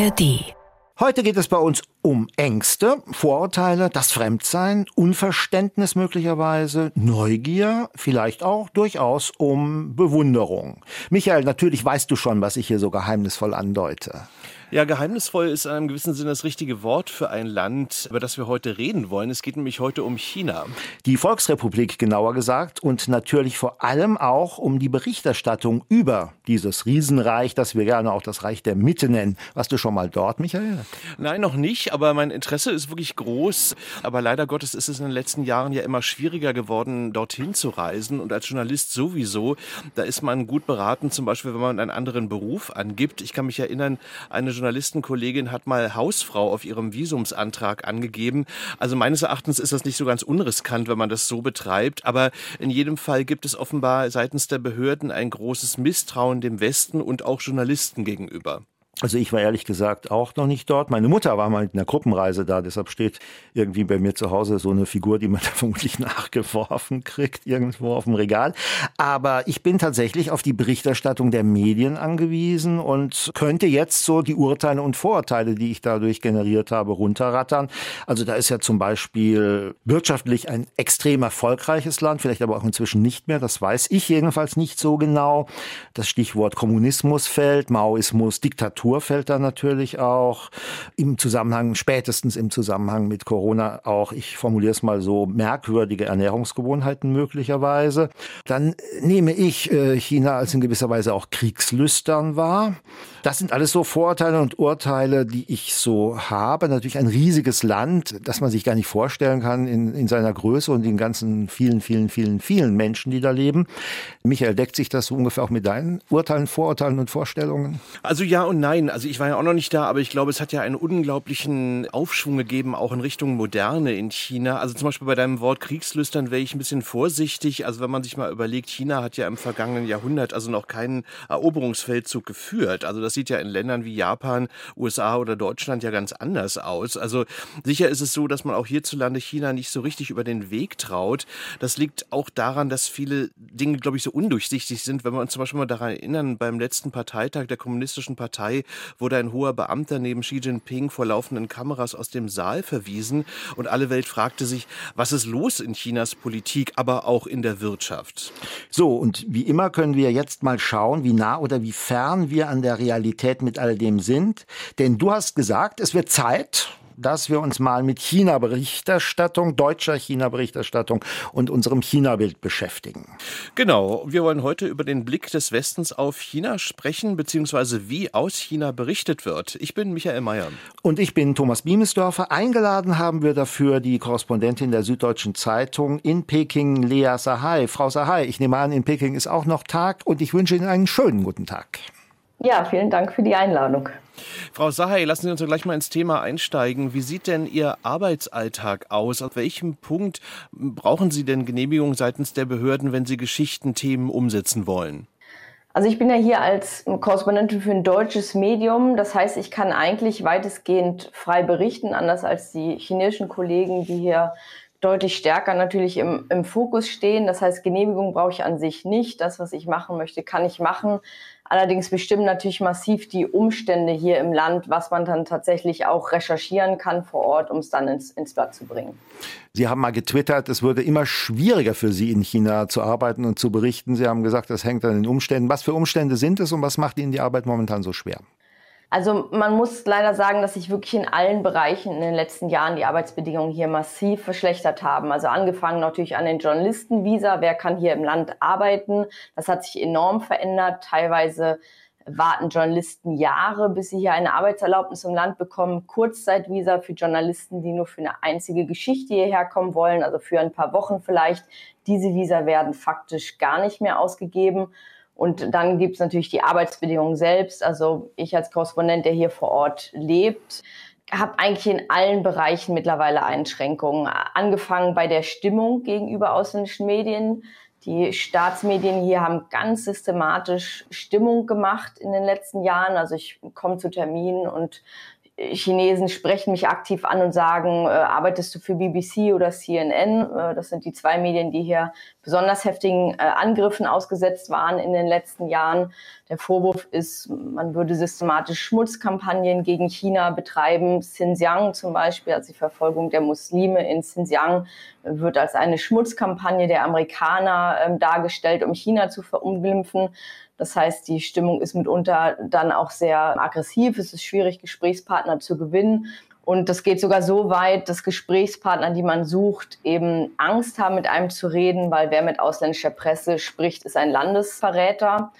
ARD. Heute geht es bei uns um Ängste, Vorurteile, das Fremdsein, Unverständnis möglicherweise, Neugier, vielleicht auch durchaus um Bewunderung. Michael, natürlich weißt du schon, was ich hier so geheimnisvoll andeute. Ja, geheimnisvoll ist in einem gewissen Sinne das richtige Wort für ein Land, über das wir heute reden wollen. Es geht nämlich heute um China. Die Volksrepublik genauer gesagt und natürlich vor allem auch um die Berichterstattung über dieses Riesenreich, das wir gerne auch das Reich der Mitte nennen. Warst du schon mal dort, Michael? Nein, noch nicht, aber mein Interesse ist wirklich groß. Aber leider Gottes ist es in den letzten Jahren ja immer schwieriger geworden, dorthin zu reisen. Und als Journalist sowieso, da ist man gut beraten, zum Beispiel, wenn man einen anderen Beruf angibt. Ich kann mich erinnern, eine Journalistenkollegin hat mal Hausfrau auf ihrem Visumsantrag angegeben. Also meines Erachtens ist das nicht so ganz unriskant, wenn man das so betreibt. Aber in jedem Fall gibt es offenbar seitens der Behörden ein großes Misstrauen dem Westen und auch Journalisten gegenüber. Also ich war ehrlich gesagt auch noch nicht dort. Meine Mutter war mal in einer Gruppenreise da, deshalb steht irgendwie bei mir zu Hause so eine Figur, die man da vermutlich nachgeworfen kriegt, irgendwo auf dem Regal. Aber ich bin tatsächlich auf die Berichterstattung der Medien angewiesen und könnte jetzt so die Urteile und Vorurteile, die ich dadurch generiert habe, runterrattern. Also da ist ja zum Beispiel wirtschaftlich ein extrem erfolgreiches Land, vielleicht aber auch inzwischen nicht mehr, das weiß ich jedenfalls nicht so genau. Das Stichwort Kommunismus fällt, Maoismus, Diktatur Da natürlich auch. Im Zusammenhang, spätestens im Zusammenhang mit Corona auch, ich formuliere es mal so, merkwürdige Ernährungsgewohnheiten möglicherweise. Dann nehme ich äh, China als in gewisser Weise auch kriegslüstern wahr. Das sind alles so Vorurteile und Urteile, die ich so habe. Natürlich ein riesiges Land, das man sich gar nicht vorstellen kann in, in seiner Größe und den ganzen vielen, vielen, vielen, vielen Menschen, die da leben. Michael, deckt sich das so ungefähr auch mit deinen Urteilen, Vorurteilen und Vorstellungen? Also ja und nein. Also ich war ja auch noch nicht da, aber ich glaube, es hat ja einen unglaublichen Aufschwung gegeben, auch in Richtung Moderne in China. Also zum Beispiel bei deinem Wort Kriegslüstern wäre ich ein bisschen vorsichtig. Also wenn man sich mal überlegt, China hat ja im vergangenen Jahrhundert also noch keinen Eroberungsfeldzug geführt. Also das sieht ja in Ländern wie Japan, USA oder Deutschland ja ganz anders aus. Also sicher ist es so, dass man auch hierzulande China nicht so richtig über den Weg traut. Das liegt auch daran, dass viele Dinge, glaube ich, so undurchsichtig sind. Wenn wir uns zum Beispiel mal daran erinnern, beim letzten Parteitag der Kommunistischen Partei wurde ein hoher Beamter neben Xi Jinping vor laufenden Kameras aus dem Saal verwiesen und alle Welt fragte sich, was ist los in Chinas Politik, aber auch in der Wirtschaft. So, und wie immer können wir jetzt mal schauen, wie nah oder wie fern wir an der Realität Realität mit all dem sind. Denn du hast gesagt, es wird Zeit, dass wir uns mal mit China-Berichterstattung, deutscher China-Berichterstattung und unserem China-Bild beschäftigen. Genau, wir wollen heute über den Blick des Westens auf China sprechen, beziehungsweise wie aus China berichtet wird. Ich bin Michael Mayer. Und ich bin Thomas Biemesdörfer. Eingeladen haben wir dafür die Korrespondentin der Süddeutschen Zeitung in Peking, Lea Sahai. Frau Sahai, ich nehme an, in Peking ist auch noch Tag und ich wünsche Ihnen einen schönen guten Tag. Ja, vielen Dank für die Einladung. Frau Sahai, lassen Sie uns gleich mal ins Thema einsteigen. Wie sieht denn Ihr Arbeitsalltag aus? Auf welchem Punkt brauchen Sie denn Genehmigung seitens der Behörden, wenn Sie Geschichtenthemen umsetzen wollen? Also ich bin ja hier als Korrespondentin für ein deutsches Medium. Das heißt, ich kann eigentlich weitestgehend frei berichten, anders als die chinesischen Kollegen, die hier deutlich stärker natürlich im, im Fokus stehen. Das heißt, Genehmigung brauche ich an sich nicht. Das, was ich machen möchte, kann ich machen. Allerdings bestimmen natürlich massiv die Umstände hier im Land, was man dann tatsächlich auch recherchieren kann vor Ort, um es dann ins, ins Blatt zu bringen. Sie haben mal getwittert, es würde immer schwieriger für Sie in China zu arbeiten und zu berichten. Sie haben gesagt, das hängt an den Umständen. Was für Umstände sind es und was macht Ihnen die Arbeit momentan so schwer? Also man muss leider sagen, dass sich wirklich in allen Bereichen in den letzten Jahren die Arbeitsbedingungen hier massiv verschlechtert haben. Also angefangen natürlich an den Journalistenvisa, wer kann hier im Land arbeiten. Das hat sich enorm verändert. Teilweise warten Journalisten Jahre, bis sie hier eine Arbeitserlaubnis im Land bekommen. Kurzzeitvisa für Journalisten, die nur für eine einzige Geschichte hierher kommen wollen, also für ein paar Wochen vielleicht. Diese Visa werden faktisch gar nicht mehr ausgegeben. Und dann gibt es natürlich die Arbeitsbedingungen selbst. Also ich als Korrespondent, der hier vor Ort lebt, habe eigentlich in allen Bereichen mittlerweile Einschränkungen. Angefangen bei der Stimmung gegenüber ausländischen Medien. Die Staatsmedien hier haben ganz systematisch Stimmung gemacht in den letzten Jahren. Also ich komme zu Terminen und Chinesen sprechen mich aktiv an und sagen, äh, arbeitest du für BBC oder CNN? Äh, das sind die zwei Medien, die hier besonders heftigen äh, Angriffen ausgesetzt waren in den letzten Jahren. Der Vorwurf ist, man würde systematisch Schmutzkampagnen gegen China betreiben. Xinjiang zum Beispiel, also die Verfolgung der Muslime in Xinjiang, wird als eine Schmutzkampagne der Amerikaner ähm, dargestellt, um China zu verunglimpfen. Das heißt, die Stimmung ist mitunter dann auch sehr aggressiv. Es ist schwierig, Gesprächspartner zu gewinnen. Und das geht sogar so weit, dass Gesprächspartner, die man sucht, eben Angst haben, mit einem zu reden, weil wer mit ausländischer Presse spricht, ist ein Landesverräter.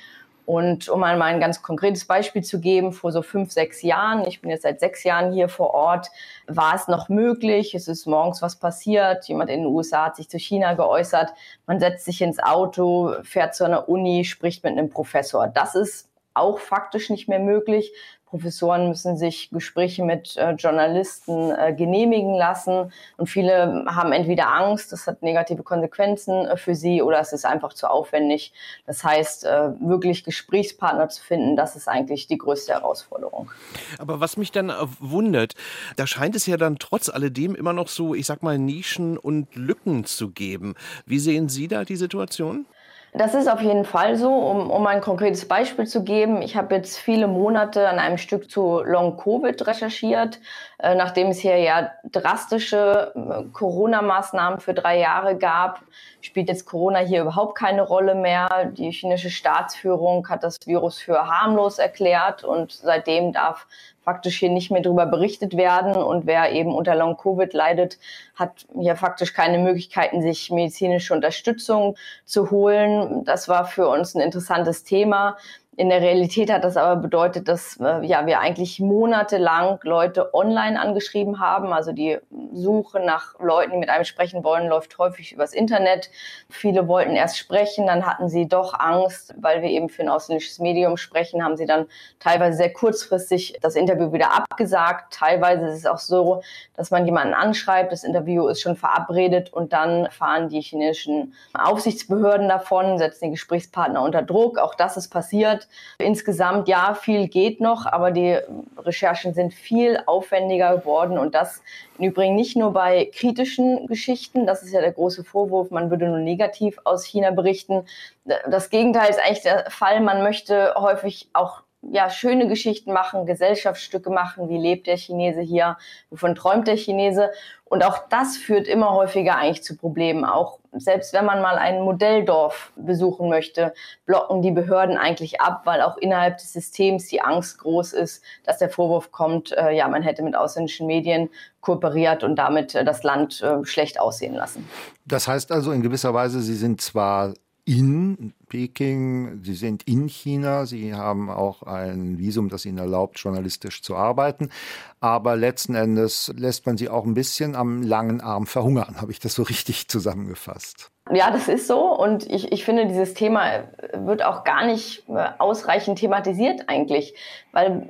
Und um mal ein ganz konkretes Beispiel zu geben, vor so fünf, sechs Jahren, ich bin jetzt seit sechs Jahren hier vor Ort, war es noch möglich, es ist morgens was passiert, jemand in den USA hat sich zu China geäußert, man setzt sich ins Auto, fährt zu einer Uni, spricht mit einem Professor. Das ist auch faktisch nicht mehr möglich. Professoren müssen sich Gespräche mit äh, Journalisten äh, genehmigen lassen und viele haben entweder Angst, das hat negative Konsequenzen äh, für sie oder es ist einfach zu aufwendig. Das heißt, äh, wirklich Gesprächspartner zu finden, das ist eigentlich die größte Herausforderung. Aber was mich dann wundert, da scheint es ja dann trotz alledem immer noch so, ich sag mal, Nischen und Lücken zu geben. Wie sehen Sie da die Situation? Das ist auf jeden Fall so. Um, um ein konkretes Beispiel zu geben, ich habe jetzt viele Monate an einem Stück zu Long-Covid recherchiert, äh, nachdem es hier ja drastische äh, Corona-Maßnahmen für drei Jahre gab, spielt jetzt Corona hier überhaupt keine Rolle mehr. Die chinesische Staatsführung hat das Virus für harmlos erklärt und seitdem darf faktisch hier nicht mehr darüber berichtet werden. Und wer eben unter Long-Covid leidet, hat hier faktisch keine Möglichkeiten, sich medizinische Unterstützung zu holen. Das war für uns ein interessantes Thema. In der Realität hat das aber bedeutet, dass äh, ja, wir eigentlich monatelang Leute online angeschrieben haben. Also die Suche nach Leuten, die mit einem sprechen wollen, läuft häufig übers Internet. Viele wollten erst sprechen, dann hatten sie doch Angst, weil wir eben für ein ausländisches Medium sprechen, haben sie dann teilweise sehr kurzfristig das Interview wieder abgesagt. Teilweise ist es auch so, dass man jemanden anschreibt, das Interview ist schon verabredet und dann fahren die chinesischen Aufsichtsbehörden davon, setzen die Gesprächspartner unter Druck. Auch das ist passiert. Insgesamt, ja, viel geht noch, aber die Recherchen sind viel aufwendiger geworden und das im Übrigen nicht nur bei kritischen Geschichten, das ist ja der große Vorwurf, man würde nur negativ aus China berichten. Das Gegenteil ist eigentlich der Fall, man möchte häufig auch ja, schöne Geschichten machen, Gesellschaftsstücke machen, wie lebt der Chinese hier, wovon träumt der Chinese. Und auch das führt immer häufiger eigentlich zu Problemen. Auch selbst wenn man mal ein Modelldorf besuchen möchte, blocken die Behörden eigentlich ab, weil auch innerhalb des Systems die Angst groß ist, dass der Vorwurf kommt, äh, ja, man hätte mit ausländischen Medien kooperiert und damit äh, das Land äh, schlecht aussehen lassen. Das heißt also in gewisser Weise, Sie sind zwar in Peking, Sie sind in China, Sie haben auch ein Visum, das Ihnen erlaubt, journalistisch zu arbeiten. Aber letzten Endes lässt man Sie auch ein bisschen am langen Arm verhungern. Habe ich das so richtig zusammengefasst? Ja, das ist so. Und ich, ich finde, dieses Thema wird auch gar nicht äh, ausreichend thematisiert eigentlich. Weil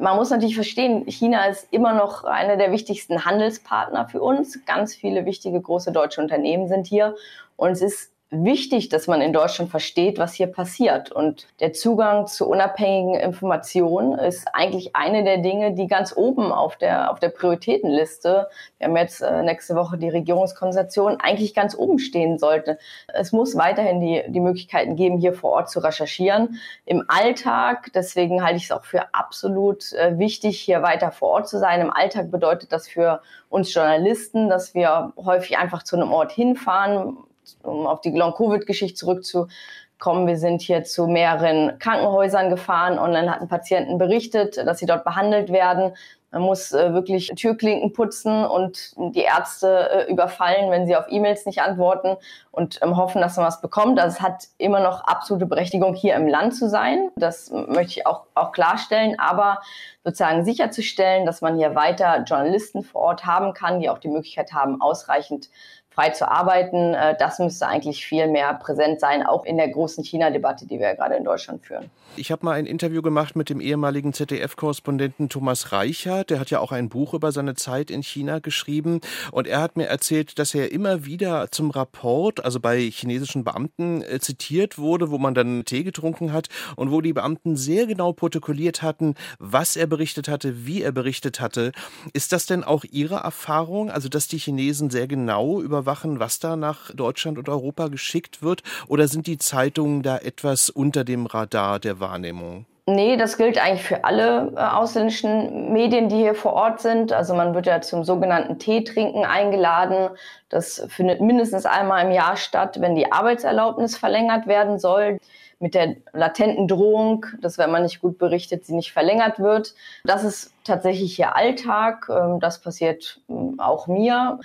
man muss natürlich verstehen, China ist immer noch einer der wichtigsten Handelspartner für uns. Ganz viele wichtige große deutsche Unternehmen sind hier. Und es ist wichtig, dass man in Deutschland versteht, was hier passiert. Und der Zugang zu unabhängigen Informationen ist eigentlich eine der Dinge, die ganz oben auf der, auf der Prioritätenliste, wir haben jetzt äh, nächste Woche die Regierungskonsultation, eigentlich ganz oben stehen sollte. Es muss weiterhin die, die Möglichkeiten geben, hier vor Ort zu recherchieren. Im Alltag, deswegen halte ich es auch für absolut äh, wichtig, hier weiter vor Ort zu sein. Im Alltag bedeutet das für uns Journalisten, dass wir häufig einfach zu einem Ort hinfahren, um auf die Long-Covid-Geschichte zurückzukommen, wir sind hier zu mehreren Krankenhäusern gefahren und dann hatten Patienten berichtet, dass sie dort behandelt werden. Man muss äh, wirklich Türklinken putzen und die Ärzte äh, überfallen, wenn sie auf E-Mails nicht antworten und ähm, hoffen, dass man was bekommt. Also es hat immer noch absolute Berechtigung, hier im Land zu sein. Das möchte ich auch, auch klarstellen. Aber sozusagen sicherzustellen, dass man hier weiter Journalisten vor Ort haben kann, die auch die Möglichkeit haben, ausreichend frei zu arbeiten. Äh, das müsste eigentlich viel mehr präsent sein, auch in der großen China-Debatte, die wir ja gerade in Deutschland führen. Ich habe mal ein Interview gemacht mit dem ehemaligen ZDF-Korrespondenten Thomas Reicher. Der hat ja auch ein Buch über seine Zeit in China geschrieben. Und er hat mir erzählt, dass er immer wieder zum Rapport, also bei chinesischen Beamten, äh, zitiert wurde, wo man dann Tee getrunken hat und wo die Beamten sehr genau protokolliert hatten, was er berichtet hatte, wie er berichtet hatte. Ist das denn auch Ihre Erfahrung, also dass die Chinesen sehr genau überwachen, was da nach Deutschland und Europa geschickt wird? Oder sind die Zeitungen da etwas unter dem Radar der Wahrnehmung? Nee, das gilt eigentlich für alle äh, ausländischen Medien, die hier vor Ort sind. Also man wird ja zum sogenannten Teetrinken eingeladen. Das findet mindestens einmal im Jahr statt, wenn die Arbeitserlaubnis verlängert werden soll. Mit der latenten Drohung, dass wenn man nicht gut berichtet, sie nicht verlängert wird. Das ist tatsächlich hier Alltag. Ähm, das passiert ähm, auch mir.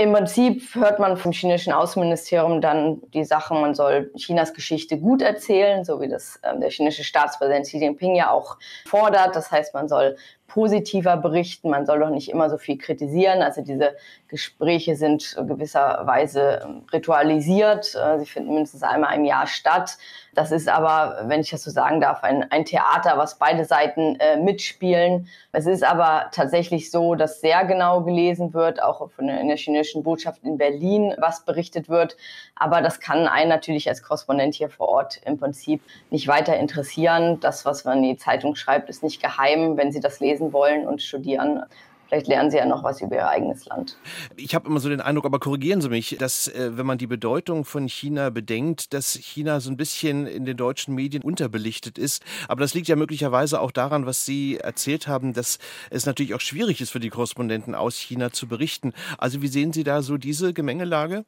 Im Prinzip hört man vom chinesischen Außenministerium dann die Sachen, man soll Chinas Geschichte gut erzählen, so wie das äh, der chinesische Staatspräsident Xi Jinping ja auch fordert. Das heißt, man soll positiver berichten, man soll doch nicht immer so viel kritisieren. Also diese Gespräche sind gewisserweise ähm, ritualisiert. Äh, sie finden mindestens einmal im Jahr statt. Das ist aber, wenn ich das so sagen darf, ein, ein Theater, was beide Seiten äh, mitspielen. Es ist aber tatsächlich so, dass sehr genau gelesen wird, auch von der, in der chinesischen Botschaft in Berlin, was berichtet wird. Aber das kann einen natürlich als Korrespondent hier vor Ort im Prinzip nicht weiter interessieren. Das, was man in die Zeitung schreibt, ist nicht geheim. Wenn Sie das lesen wollen und studieren, Vielleicht lernen Sie ja noch was über Ihr eigenes Land. Ich habe immer so den Eindruck, aber korrigieren Sie mich, dass äh, wenn man die Bedeutung von China bedenkt, dass China so ein bisschen in den deutschen Medien unterbelichtet ist. Aber das liegt ja möglicherweise auch daran, was Sie erzählt haben, dass es natürlich auch schwierig ist für die Korrespondenten aus China zu berichten. Also wie sehen Sie da so diese Gemengelage?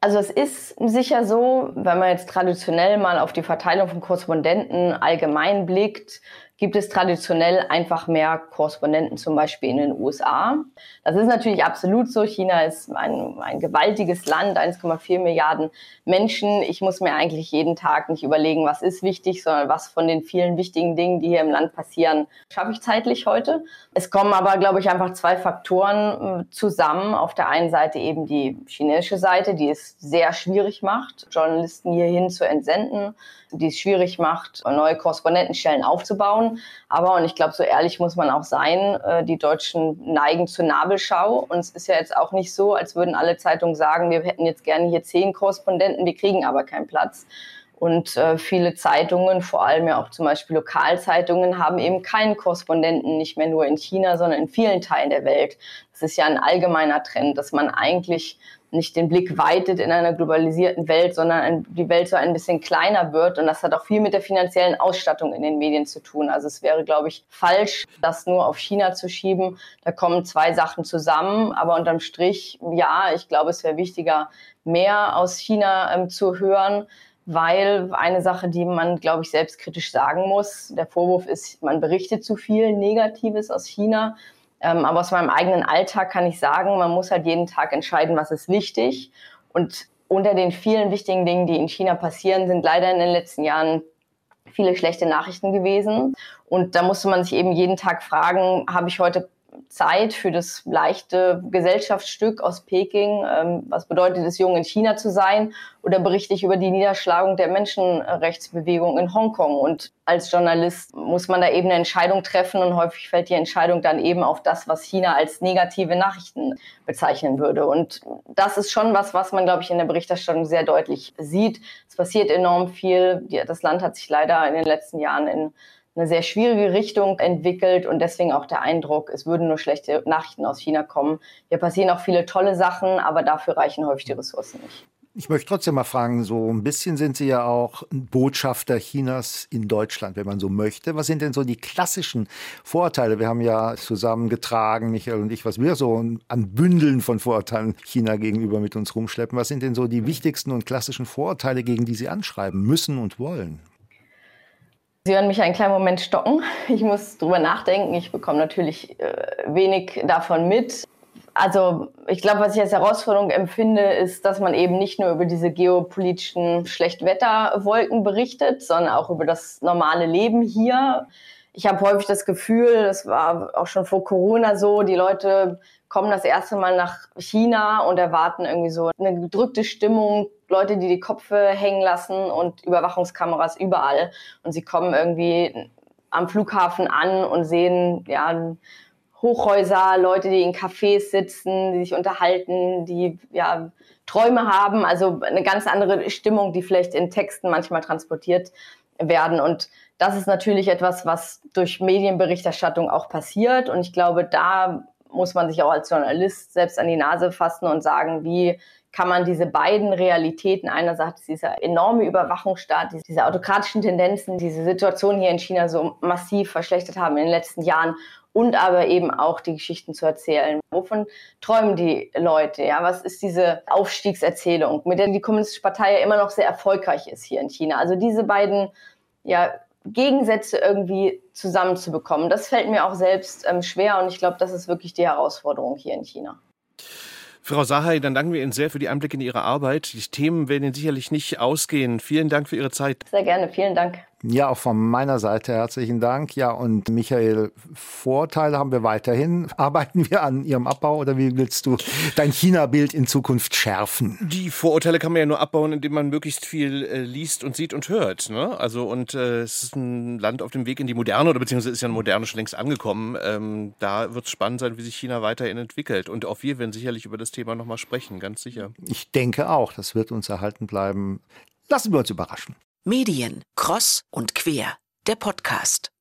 Also es ist sicher so, wenn man jetzt traditionell mal auf die Verteilung von Korrespondenten allgemein blickt, gibt es traditionell einfach mehr Korrespondenten, zum Beispiel in den USA. Das ist natürlich absolut so. China ist ein, ein gewaltiges Land, 1,4 Milliarden Menschen. Ich muss mir eigentlich jeden Tag nicht überlegen, was ist wichtig, sondern was von den vielen wichtigen Dingen, die hier im Land passieren, schaffe ich zeitlich heute. Es kommen aber, glaube ich, einfach zwei Faktoren äh, zusammen. Auf der einen Seite eben die chinesische Seite, die es sehr schwierig macht, Journalisten hierhin zu entsenden die es schwierig macht, neue Korrespondentenstellen aufzubauen. Aber, und ich glaube, so ehrlich muss man auch sein, äh, die Deutschen neigen zur Nabelschau. Und es ist ja jetzt auch nicht so, als würden alle Zeitungen sagen, wir hätten jetzt gerne hier zehn Korrespondenten, wir kriegen aber keinen Platz. Und äh, viele Zeitungen, vor allem ja auch zum Beispiel Lokalzeitungen, haben eben keinen Korrespondenten, nicht mehr nur in China, sondern in vielen Teilen der Welt. Das ist ja ein allgemeiner Trend, dass man eigentlich nicht den Blick weitet in einer globalisierten Welt, sondern die Welt so ein bisschen kleiner wird. Und das hat auch viel mit der finanziellen Ausstattung in den Medien zu tun. Also es wäre, glaube ich, falsch, das nur auf China zu schieben. Da kommen zwei Sachen zusammen. Aber unterm Strich, ja, ich glaube, es wäre wichtiger, mehr aus China ähm, zu hören weil eine Sache, die man, glaube ich, selbstkritisch sagen muss, der Vorwurf ist, man berichtet zu viel Negatives aus China. Ähm, aber aus meinem eigenen Alltag kann ich sagen, man muss halt jeden Tag entscheiden, was ist wichtig. Und unter den vielen wichtigen Dingen, die in China passieren, sind leider in den letzten Jahren viele schlechte Nachrichten gewesen. Und da musste man sich eben jeden Tag fragen, habe ich heute Zeit für das leichte Gesellschaftsstück aus Peking. Ähm, was bedeutet es, jung in China zu sein? Oder berichte ich über die Niederschlagung der Menschenrechtsbewegung in Hongkong? Und als Journalist muss man da eben eine Entscheidung treffen und häufig fällt die Entscheidung dann eben auf das, was China als negative Nachrichten bezeichnen würde. Und das ist schon was, was man, glaube ich, in der Berichterstattung sehr deutlich sieht. Es passiert enorm viel. Das Land hat sich leider in den letzten Jahren in eine sehr schwierige Richtung entwickelt und deswegen auch der Eindruck, es würden nur schlechte Nachrichten aus China kommen. Hier passieren auch viele tolle Sachen, aber dafür reichen häufig die Ressourcen nicht. Ich möchte trotzdem mal fragen, so ein bisschen sind Sie ja auch Botschafter Chinas in Deutschland, wenn man so möchte. Was sind denn so die klassischen Vorteile? Wir haben ja zusammengetragen, Michael und ich, was wir so an Bündeln von Vorurteilen China gegenüber mit uns rumschleppen. Was sind denn so die wichtigsten und klassischen Vorurteile, gegen die Sie anschreiben müssen und wollen? Sie hören mich einen kleinen Moment stocken. Ich muss drüber nachdenken. Ich bekomme natürlich äh, wenig davon mit. Also ich glaube, was ich als Herausforderung empfinde, ist, dass man eben nicht nur über diese geopolitischen Schlechtwetterwolken berichtet, sondern auch über das normale Leben hier. ich habe häufig das Gefühl, das war auch schon vor Corona so, die Leute kommen das erste Mal nach China und erwarten irgendwie so eine gedrückte Stimmung, Leute, die die Köpfe hängen lassen und Überwachungskameras überall. Und sie kommen irgendwie am Flughafen an und sehen ja Hochhäuser, Leute, die in Cafés sitzen, die sich unterhalten, die ja Träume haben, also eine ganz andere Stimmung, die vielleicht in Texten manchmal transportiert werden. Und das ist natürlich etwas, was durch Medienberichterstattung auch passiert. Und ich glaube, da muss man sich auch als Journalist selbst an die Nase fassen und sagen, wie kann man diese beiden Realitäten, einerseits dieser enorme Überwachungsstaat, diese autokratischen Tendenzen, diese Situation hier in China so massiv verschlechtert haben in den letzten Jahren und aber eben auch die Geschichten zu erzählen. Wovon träumen die Leute? Ja, was ist diese Aufstiegserzählung, mit der die Kommunistische Partei ja immer noch sehr erfolgreich ist hier in China? Also diese beiden ja, Gegensätze irgendwie zusammenzubekommen. Das fällt mir auch selbst ähm, schwer und ich glaube, das ist wirklich die Herausforderung hier in China. Frau Sahai, dann danken wir Ihnen sehr für die Einblicke in Ihre Arbeit. Die Themen werden Ihnen sicherlich nicht ausgehen. Vielen Dank für Ihre Zeit. Sehr gerne, vielen Dank. Ja, auch von meiner Seite herzlichen Dank. Ja, und Michael, Vorteile haben wir weiterhin. Arbeiten wir an Ihrem Abbau oder wie willst du dein China-Bild in Zukunft schärfen? Die Vorurteile kann man ja nur abbauen, indem man möglichst viel äh, liest und sieht und hört. Ne? Also und äh, es ist ein Land auf dem Weg in die Moderne oder beziehungsweise ist ja eine Moderne schon längst angekommen. Ähm, da wird es spannend sein, wie sich China weiterhin entwickelt. Und auch wir werden sicherlich über das Thema nochmal sprechen, ganz sicher. Ich denke auch, das wird uns erhalten bleiben. Lassen wir uns überraschen. Medien, Cross und Quer, der Podcast.